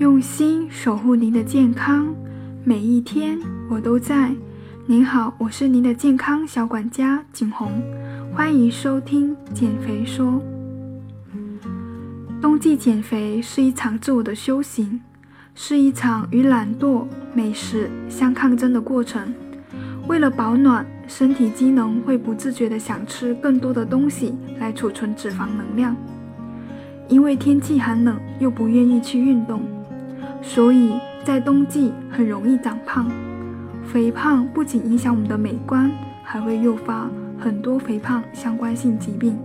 用心守护您的健康，每一天我都在。您好，我是您的健康小管家景红，欢迎收听减肥说。冬季减肥是一场自我的修行，是一场与懒惰、美食相抗争的过程。为了保暖，身体机能会不自觉地想吃更多的东西来储存脂肪能量。因为天气寒冷，又不愿意去运动，所以在冬季很容易长胖。肥胖不仅影响我们的美观，还会诱发很多肥胖相关性疾病。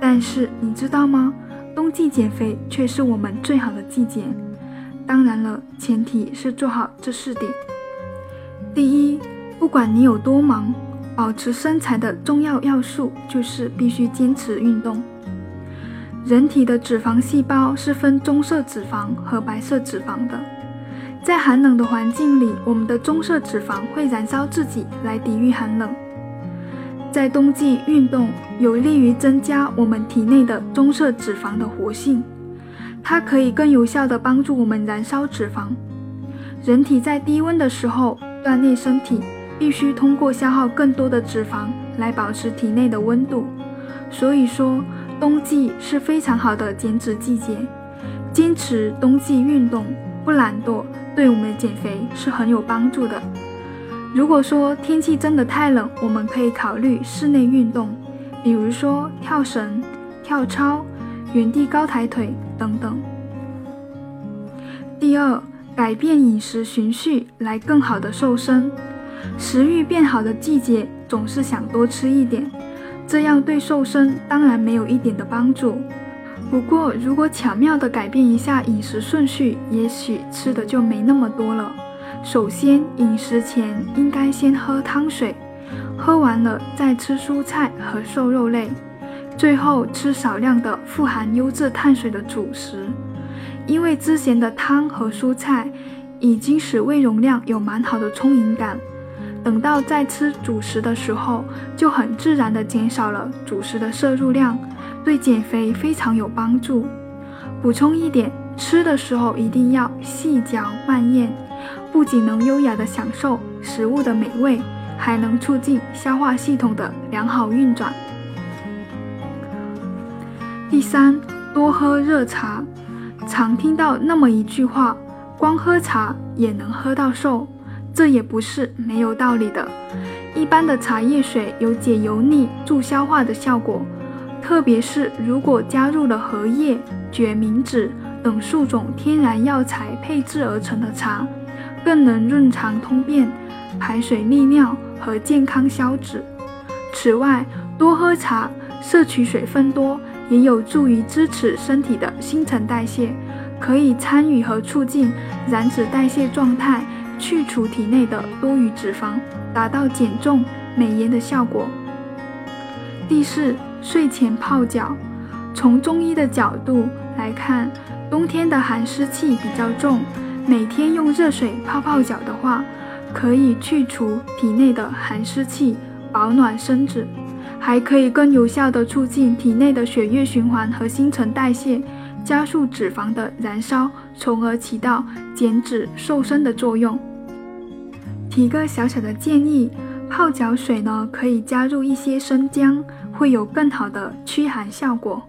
但是你知道吗？冬季减肥却是我们最好的季节。当然了，前提是做好这四点。第一，不管你有多忙，保持身材的重要要素就是必须坚持运动。人体的脂肪细胞是分棕色脂肪和白色脂肪的。在寒冷的环境里，我们的棕色脂肪会燃烧自己来抵御寒冷。在冬季运动有利于增加我们体内的棕色脂肪的活性，它可以更有效地帮助我们燃烧脂肪。人体在低温的时候锻炼身体，必须通过消耗更多的脂肪来保持体内的温度。所以说，冬季是非常好的减脂季节。坚持冬季运动，不懒惰，对我们的减肥是很有帮助的。如果说天气真的太冷，我们可以考虑室内运动，比如说跳绳、跳操、原地高抬腿等等。第二，改变饮食循序来更好的瘦身。食欲变好的季节，总是想多吃一点，这样对瘦身当然没有一点的帮助。不过，如果巧妙地改变一下饮食顺序，也许吃的就没那么多了。首先，饮食前应该先喝汤水，喝完了再吃蔬菜和瘦肉类，最后吃少量的富含优质碳水的主食。因为之前的汤和蔬菜已经使胃容量有蛮好的充盈感，等到再吃主食的时候，就很自然地减少了主食的摄入量，对减肥非常有帮助。补充一点，吃的时候一定要细嚼慢咽。不仅能优雅地享受食物的美味，还能促进消化系统的良好运转。第三，多喝热茶。常听到那么一句话：“光喝茶也能喝到瘦。”这也不是没有道理的。一般的茶叶水有解油腻、助消化的效果，特别是如果加入了荷叶、决明子等数种天然药材配制而成的茶。更能润肠通便、排水利尿和健康消脂。此外，多喝茶，摄取水分多，也有助于支持身体的新陈代谢，可以参与和促进燃脂代谢状态，去除体内的多余脂肪，达到减重美颜的效果。第四，睡前泡脚。从中医的角度来看，冬天的寒湿气比较重。每天用热水泡泡脚的话，可以去除体内的寒湿气，保暖身子，还可以更有效地促进体内的血液循环和新陈代谢，加速脂肪的燃烧，从而起到减脂瘦身的作用。提个小小的建议，泡脚水呢可以加入一些生姜，会有更好的驱寒效果。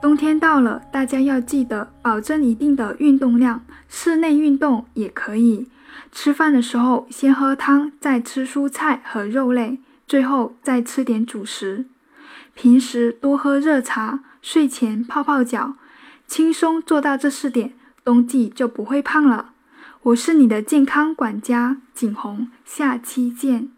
冬天到了，大家要记得保证一定的运动量，室内运动也可以。吃饭的时候先喝汤，再吃蔬菜和肉类，最后再吃点主食。平时多喝热茶，睡前泡泡脚，轻松做到这四点，冬季就不会胖了。我是你的健康管家景红，下期见。